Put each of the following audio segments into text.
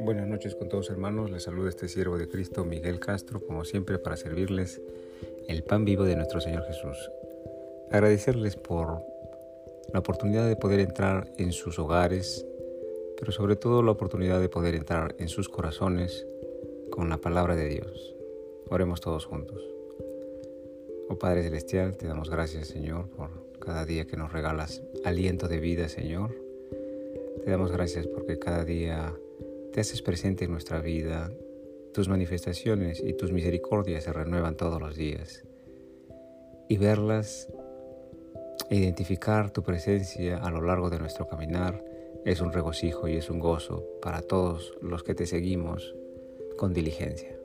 Buenas noches con todos hermanos, les saluda este siervo de Cristo Miguel Castro, como siempre para servirles el pan vivo de nuestro Señor Jesús. Agradecerles por la oportunidad de poder entrar en sus hogares, pero sobre todo la oportunidad de poder entrar en sus corazones con la palabra de Dios. Oremos todos juntos. Oh Padre Celestial, te damos gracias Señor por cada día que nos regalas aliento de vida Señor. Te damos gracias porque cada día te haces presente en nuestra vida, tus manifestaciones y tus misericordias se renuevan todos los días. Y verlas e identificar tu presencia a lo largo de nuestro caminar es un regocijo y es un gozo para todos los que te seguimos con diligencia.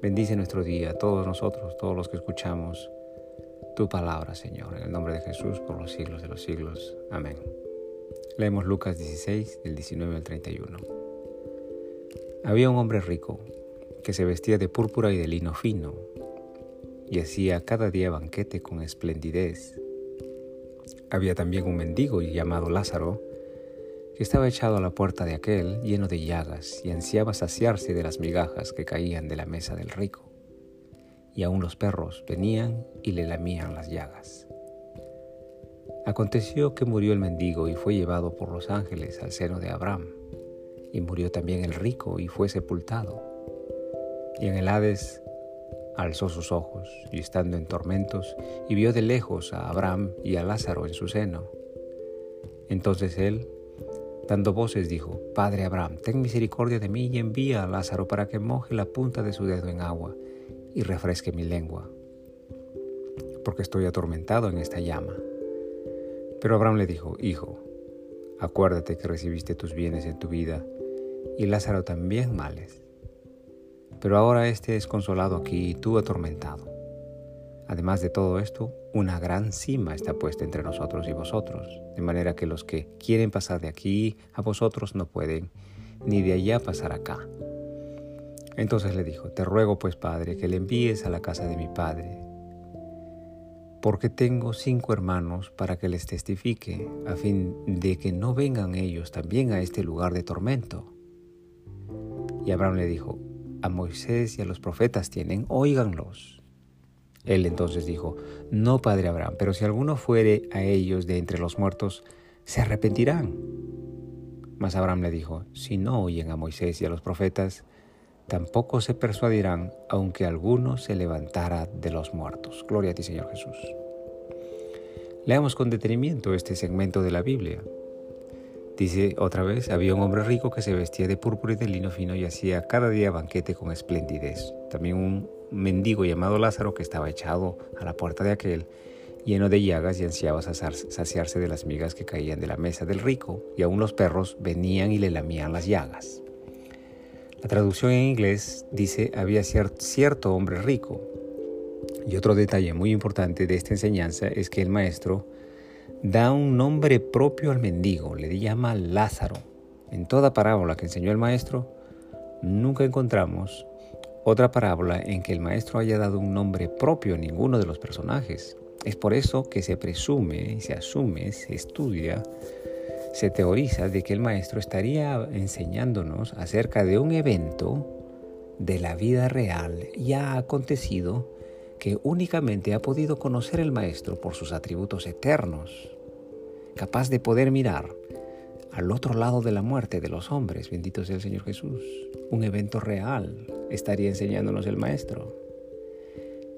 Bendice nuestro día, todos nosotros, todos los que escuchamos tu palabra, Señor, en el nombre de Jesús, por los siglos de los siglos. Amén. Leemos Lucas 16, del 19 al 31. Había un hombre rico que se vestía de púrpura y de lino fino y hacía cada día banquete con esplendidez. Había también un mendigo llamado Lázaro que estaba echado a la puerta de aquel lleno de llagas y ansiaba saciarse de las migajas que caían de la mesa del rico. Y aún los perros venían y le lamían las llagas. Aconteció que murió el mendigo y fue llevado por los ángeles al seno de Abraham y murió también el rico y fue sepultado. Y en el Hades alzó sus ojos y estando en tormentos, y vio de lejos a Abraham y a Lázaro en su seno. Entonces él, dando voces, dijo, Padre Abraham, ten misericordia de mí y envía a Lázaro para que moje la punta de su dedo en agua y refresque mi lengua, porque estoy atormentado en esta llama. Pero Abraham le dijo, Hijo, acuérdate que recibiste tus bienes en tu vida y Lázaro también males. Pero ahora éste es consolado aquí y tú atormentado. Además de todo esto, una gran cima está puesta entre nosotros y vosotros, de manera que los que quieren pasar de aquí a vosotros no pueden, ni de allá pasar acá. Entonces le dijo, te ruego pues, Padre, que le envíes a la casa de mi Padre, porque tengo cinco hermanos para que les testifique, a fin de que no vengan ellos también a este lugar de tormento. Y Abraham le dijo, a Moisés y a los profetas tienen, óiganlos. Él entonces dijo, no, padre Abraham, pero si alguno fuere a ellos de entre los muertos, se arrepentirán. Mas Abraham le dijo, si no oyen a Moisés y a los profetas, tampoco se persuadirán, aunque alguno se levantara de los muertos. Gloria a ti, Señor Jesús. Leamos con detenimiento este segmento de la Biblia. Dice otra vez, había un hombre rico que se vestía de púrpura y de lino fino y hacía cada día banquete con esplendidez. También un mendigo llamado Lázaro que estaba echado a la puerta de aquel, lleno de llagas y ansiaba saciarse de las migas que caían de la mesa del rico, y aún los perros venían y le lamían las llagas. La traducción en inglés dice, había cierto hombre rico. Y otro detalle muy importante de esta enseñanza es que el maestro da un nombre propio al mendigo, le llama Lázaro. En toda parábola que enseñó el maestro, nunca encontramos otra parábola en que el maestro haya dado un nombre propio a ninguno de los personajes. Es por eso que se presume, se asume, se estudia, se teoriza de que el maestro estaría enseñándonos acerca de un evento de la vida real ya acontecido que únicamente ha podido conocer el Maestro por sus atributos eternos, capaz de poder mirar al otro lado de la muerte de los hombres, bendito sea el Señor Jesús. Un evento real estaría enseñándonos el Maestro.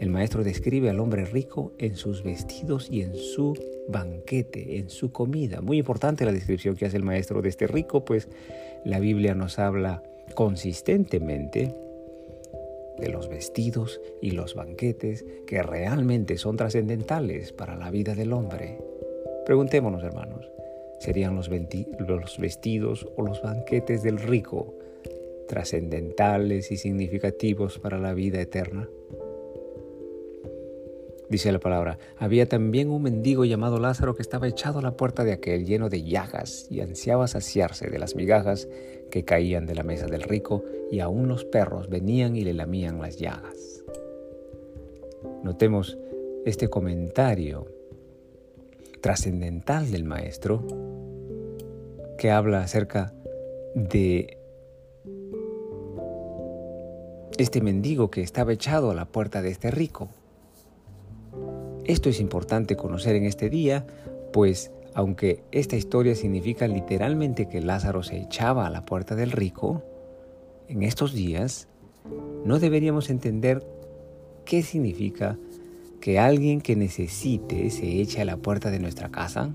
El Maestro describe al hombre rico en sus vestidos y en su banquete, en su comida. Muy importante la descripción que hace el Maestro de este rico, pues la Biblia nos habla consistentemente de los vestidos y los banquetes que realmente son trascendentales para la vida del hombre. Preguntémonos, hermanos, ¿serían los, los vestidos o los banquetes del rico trascendentales y significativos para la vida eterna? Dice la palabra, había también un mendigo llamado Lázaro que estaba echado a la puerta de aquel lleno de llagas y ansiaba saciarse de las migajas que caían de la mesa del rico y aún los perros venían y le lamían las llagas. Notemos este comentario trascendental del Maestro que habla acerca de este mendigo que estaba echado a la puerta de este rico. Esto es importante conocer en este día, pues aunque esta historia significa literalmente que Lázaro se echaba a la puerta del rico, en estos días no deberíamos entender qué significa que alguien que necesite se eche a la puerta de nuestra casa.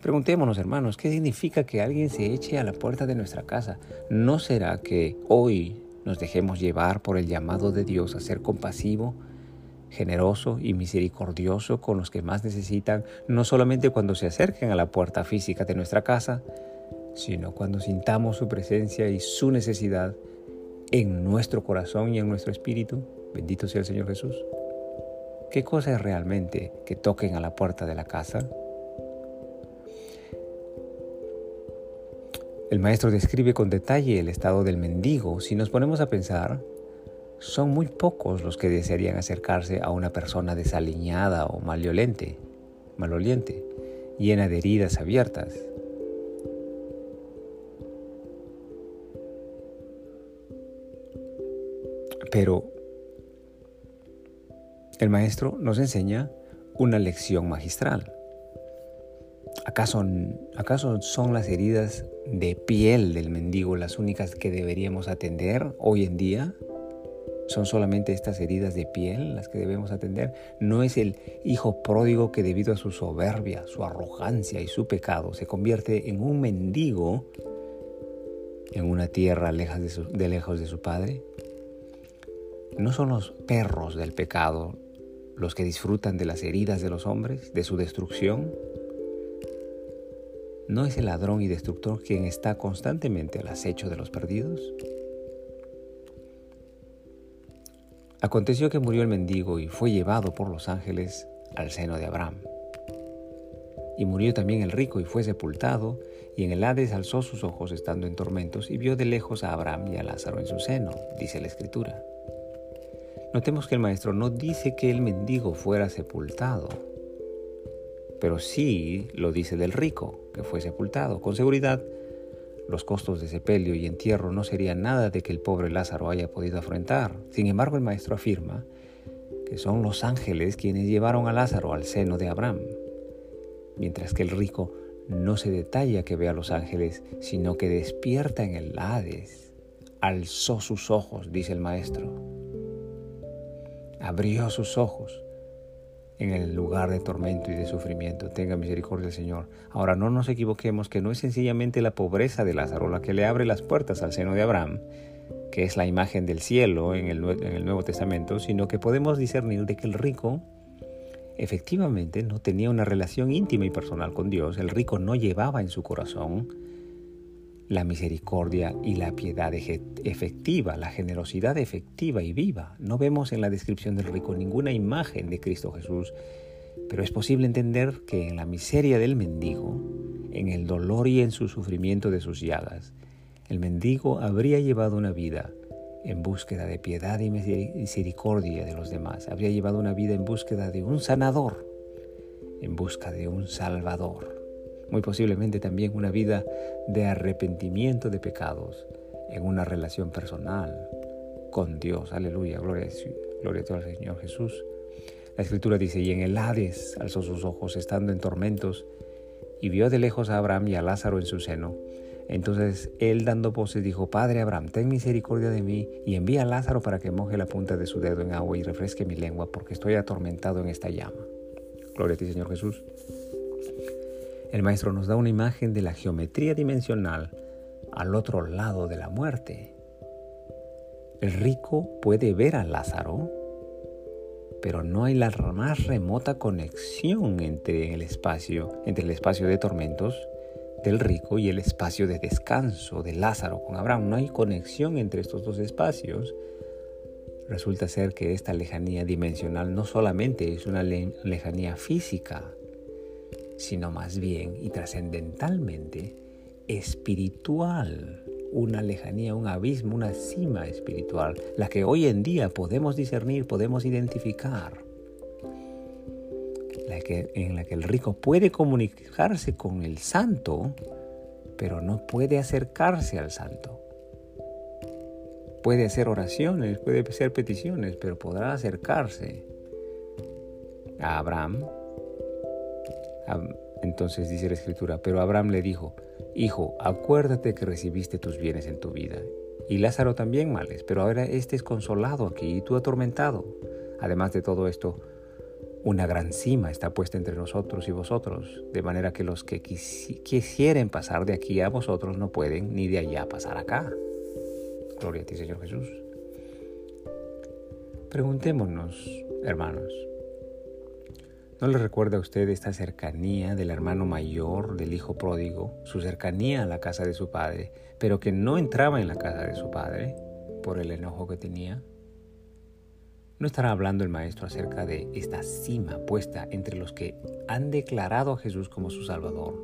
Preguntémonos, hermanos, ¿qué significa que alguien se eche a la puerta de nuestra casa? ¿No será que hoy nos dejemos llevar por el llamado de Dios a ser compasivo, generoso y misericordioso con los que más necesitan, no solamente cuando se acerquen a la puerta física de nuestra casa, sino cuando sintamos su presencia y su necesidad en nuestro corazón y en nuestro espíritu. Bendito sea el Señor Jesús. ¿Qué cosa es realmente que toquen a la puerta de la casa? El maestro describe con detalle el estado del mendigo. Si nos ponemos a pensar, son muy pocos los que desearían acercarse a una persona desaliñada o maloliente, maloliente, llena de heridas abiertas. Pero el maestro nos enseña una lección magistral. ¿Acaso, ¿Acaso son las heridas de piel del mendigo las únicas que deberíamos atender hoy en día? ¿Son solamente estas heridas de piel las que debemos atender? ¿No es el hijo pródigo que debido a su soberbia, su arrogancia y su pecado se convierte en un mendigo en una tierra lejos de, de lejos de su padre? ¿No son los perros del pecado los que disfrutan de las heridas de los hombres, de su destrucción? ¿No es el ladrón y destructor quien está constantemente al acecho de los perdidos? Aconteció que murió el mendigo y fue llevado por los ángeles al seno de Abraham. Y murió también el rico y fue sepultado, y en el Hades alzó sus ojos estando en tormentos y vio de lejos a Abraham y a Lázaro en su seno, dice la escritura. Notemos que el maestro no dice que el mendigo fuera sepultado, pero sí lo dice del rico, que fue sepultado. Con seguridad, los costos de sepelio y entierro no serían nada de que el pobre Lázaro haya podido afrontar. Sin embargo, el maestro afirma que son los ángeles quienes llevaron a Lázaro al seno de Abraham, mientras que el rico no se detalla que vea a los ángeles, sino que despierta en el Hades. Alzó sus ojos, dice el maestro. Abrió sus ojos en el lugar de tormento y de sufrimiento. Tenga misericordia Señor. Ahora no nos equivoquemos que no es sencillamente la pobreza de Lázaro la que le abre las puertas al seno de Abraham, que es la imagen del cielo en el, en el Nuevo Testamento, sino que podemos discernir de que el rico efectivamente no tenía una relación íntima y personal con Dios. El rico no llevaba en su corazón la misericordia y la piedad efectiva, la generosidad efectiva y viva. No vemos en la descripción del rico ninguna imagen de Cristo Jesús, pero es posible entender que en la miseria del mendigo, en el dolor y en su sufrimiento de sus llagas, el mendigo habría llevado una vida en búsqueda de piedad y misericordia de los demás, habría llevado una vida en búsqueda de un sanador, en busca de un salvador muy posiblemente también una vida de arrepentimiento de pecados en una relación personal con Dios. Aleluya, gloria, gloria a al Señor Jesús. La escritura dice, y en el Hades alzó sus ojos estando en tormentos y vio de lejos a Abraham y a Lázaro en su seno. Entonces él dando voces dijo, Padre Abraham, ten misericordia de mí y envía a Lázaro para que moje la punta de su dedo en agua y refresque mi lengua porque estoy atormentado en esta llama. Gloria a ti Señor Jesús. El maestro nos da una imagen de la geometría dimensional al otro lado de la muerte. El rico puede ver a Lázaro, pero no hay la más remota conexión entre el espacio, entre el espacio de tormentos del rico y el espacio de descanso de Lázaro con Abraham. No hay conexión entre estos dos espacios. Resulta ser que esta lejanía dimensional no solamente es una lejanía física, sino más bien y trascendentalmente espiritual, una lejanía, un abismo, una cima espiritual, la que hoy en día podemos discernir, podemos identificar. Que, en la que el rico puede comunicarse con el santo, pero no puede acercarse al santo. Puede hacer oraciones, puede hacer peticiones, pero podrá acercarse a Abraham. Entonces dice la escritura, pero Abraham le dijo, Hijo, acuérdate que recibiste tus bienes en tu vida, y Lázaro también males, pero ahora este es consolado aquí y tú atormentado. Además de todo esto, una gran cima está puesta entre nosotros y vosotros, de manera que los que quisieren pasar de aquí a vosotros no pueden, ni de allá pasar acá. Gloria a ti, Señor Jesús. Preguntémonos, hermanos, ¿no le recuerda a usted esta cercanía del hermano mayor del hijo pródigo, su cercanía a la casa de su padre, pero que no entraba en la casa de su padre por el enojo que tenía? ¿No estará hablando el Maestro acerca de esta cima puesta entre los que han declarado a Jesús como su Salvador,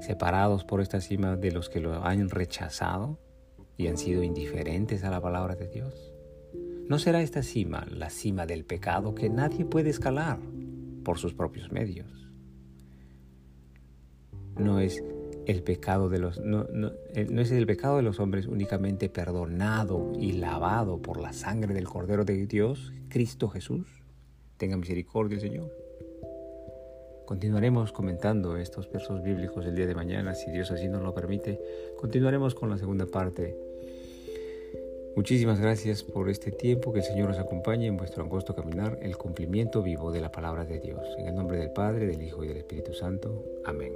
separados por esta cima de los que lo han rechazado y han sido indiferentes a la palabra de Dios? ¿No será esta cima la cima del pecado que nadie puede escalar por sus propios medios? No es el pecado de los no, no, eh, no, es el pecado de los hombres únicamente perdonado y lavado por la sangre del Cordero de Dios, Cristo Jesús. Tenga misericordia, Señor. Continuaremos comentando estos versos bíblicos el día de mañana, si Dios así nos lo permite. Continuaremos con la segunda parte. Muchísimas gracias por este tiempo, que el Señor os acompañe en vuestro angosto caminar, el cumplimiento vivo de la palabra de Dios. En el nombre del Padre, del Hijo y del Espíritu Santo. Amén.